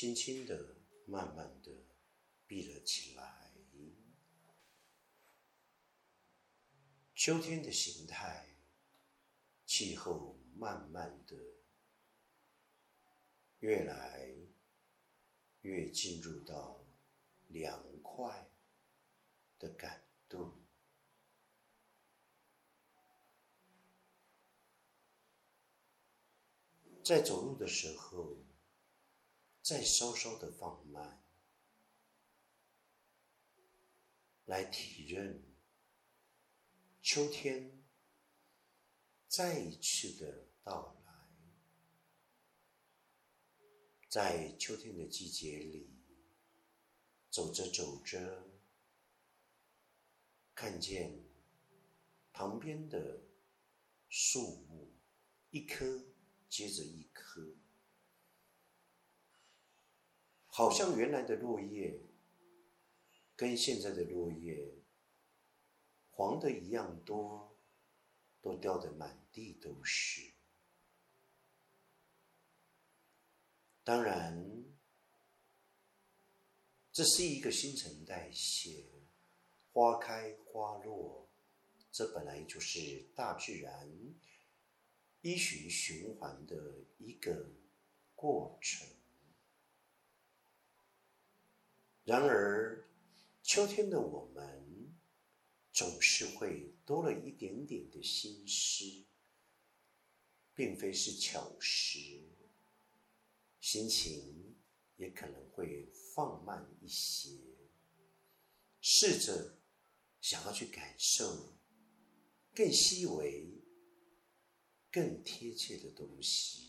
轻轻的、慢慢的闭了起来。秋天的形态，气候慢慢的越来越进入到凉快的感动。在走路的时候，再稍稍的放慢，来体认秋天再一次的到来。在秋天的季节里，走着走着，看见旁边的树木，一棵。接着一棵，好像原来的落叶跟现在的落叶黄的一样多，都掉的满地都是。当然，这是一个新陈代谢，花开花落，这本来就是大自然。依循循环的一个过程。然而，秋天的我们总是会多了一点点的心思，并非是巧时，心情也可能会放慢一些，试着想要去感受更细微。更贴切的东西。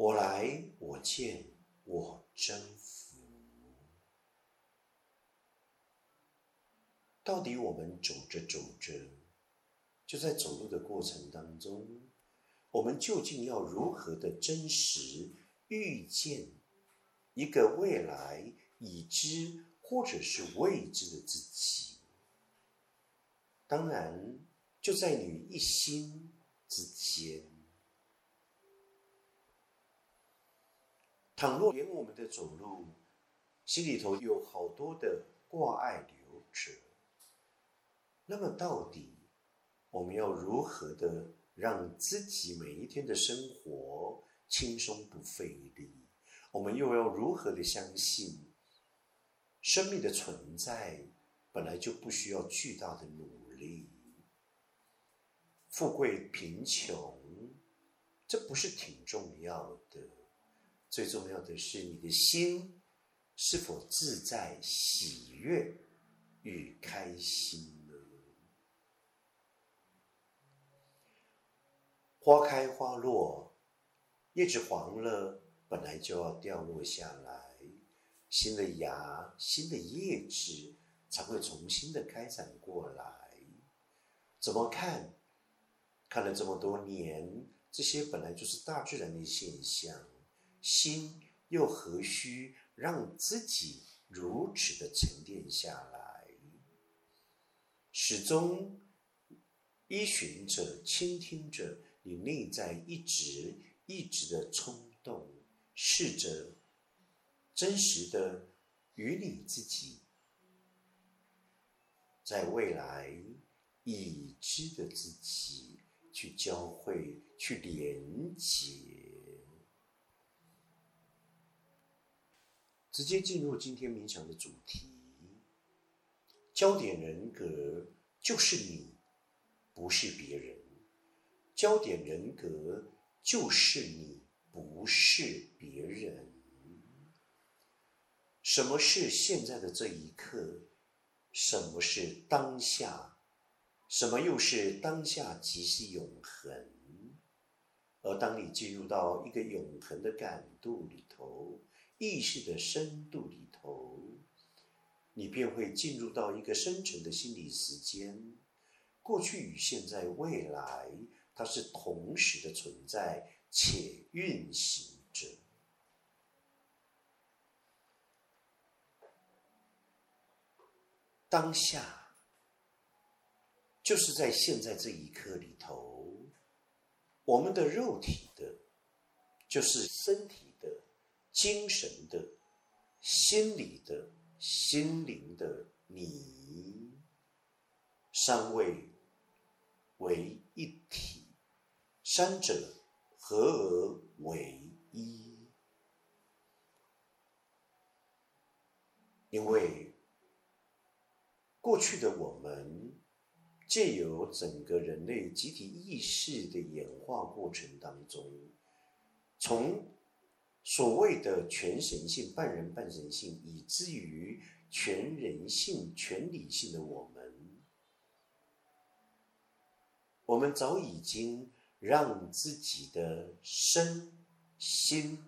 我来，我见，我征服。到底我们走着走着，就在走路的过程当中，我们究竟要如何的真实遇见一个未来已知？或者是未知的自己，当然就在你一心之间。倘若连我们的走路，心里头有好多的挂碍留着，那么到底我们要如何的让自己每一天的生活轻松不费力？我们又要如何的相信？生命的存在本来就不需要巨大的努力，富贵贫穷，这不是挺重要的，最重要的是你的心是否自在、喜悦与开心呢？花开花落，叶子黄了，本来就要掉落下来。新的芽、新的叶子才会重新的开展过来。怎么看？看了这么多年，这些本来就是大自然的现象，心又何须让自己如此的沉淀下来？始终依循着、倾听着你内在一直、一直的冲动，试着。真实的与你自己，在未来已知的自己去交汇、去连接，直接进入今天冥想的主题。焦点人格就是你，不是别人。焦点人格就是你，不是别人。什么是现在的这一刻？什么是当下？什么又是当下即是永恒？而当你进入到一个永恒的感度里头，意识的深度里头，你便会进入到一个深层的心理时间。过去与现在、未来，它是同时的存在且运行着。当下，就是在现在这一刻里头，我们的肉体的，就是身体、精神的、心理的、心灵的，你三位为一体，三者合而为一，因为过去的我们。借由整个人类集体意识的演化过程当中，从所谓的全神性、半人半神性，以至于全人性、全理性的我们，我们早已经让自己的身心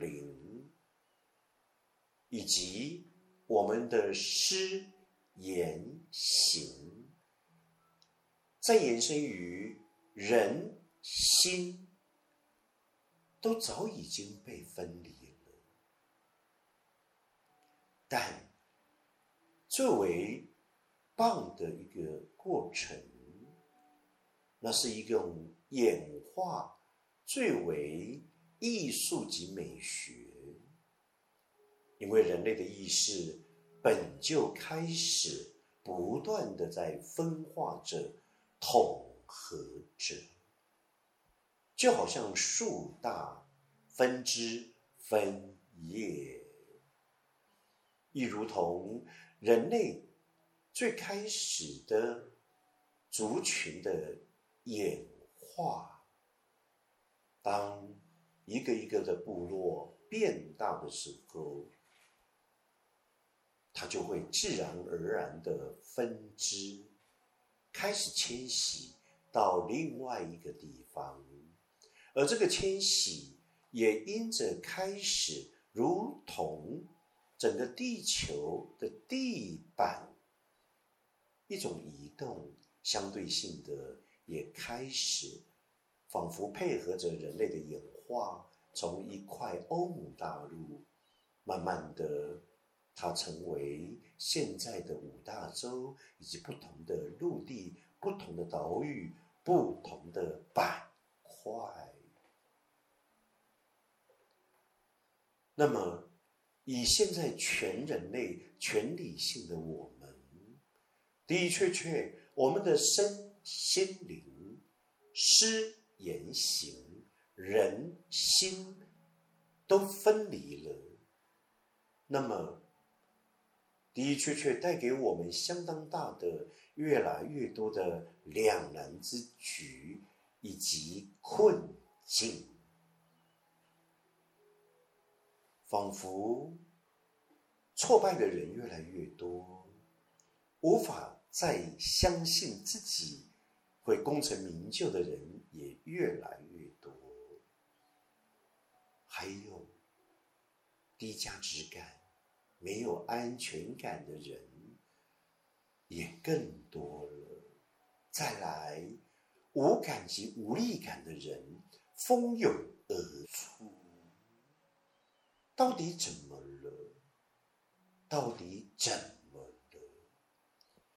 灵，以及我们的诗言行。再延伸于人心，都早已经被分离了。但最为棒的一个过程，那是一种演化最为艺术及美学，因为人类的意识本就开始不断的在分化着。统合着，就好像树大分枝分叶，亦如同人类最开始的族群的演化。当一个一个的部落变大的时候，它就会自然而然的分支。开始迁徙到另外一个地方，而这个迁徙也因着开始，如同整个地球的地板一种移动，相对性的也开始，仿佛配合着人类的演化，从一块欧姆大陆，慢慢的。它成为现在的五大洲以及不同的陆地、不同的岛屿、不同的板块。那么，以现在全人类全理性的我们，的确确，我们的身心灵、思言行、人心都分离了。那么，的确确带给我们相当大的、越来越多的两难之局以及困境，仿佛挫败的人越来越多，无法再相信自己会功成名就的人也越来越多，还有低价值感。没有安全感的人也更多了，再来无感及无力感的人蜂拥而出。到底怎么了？到底怎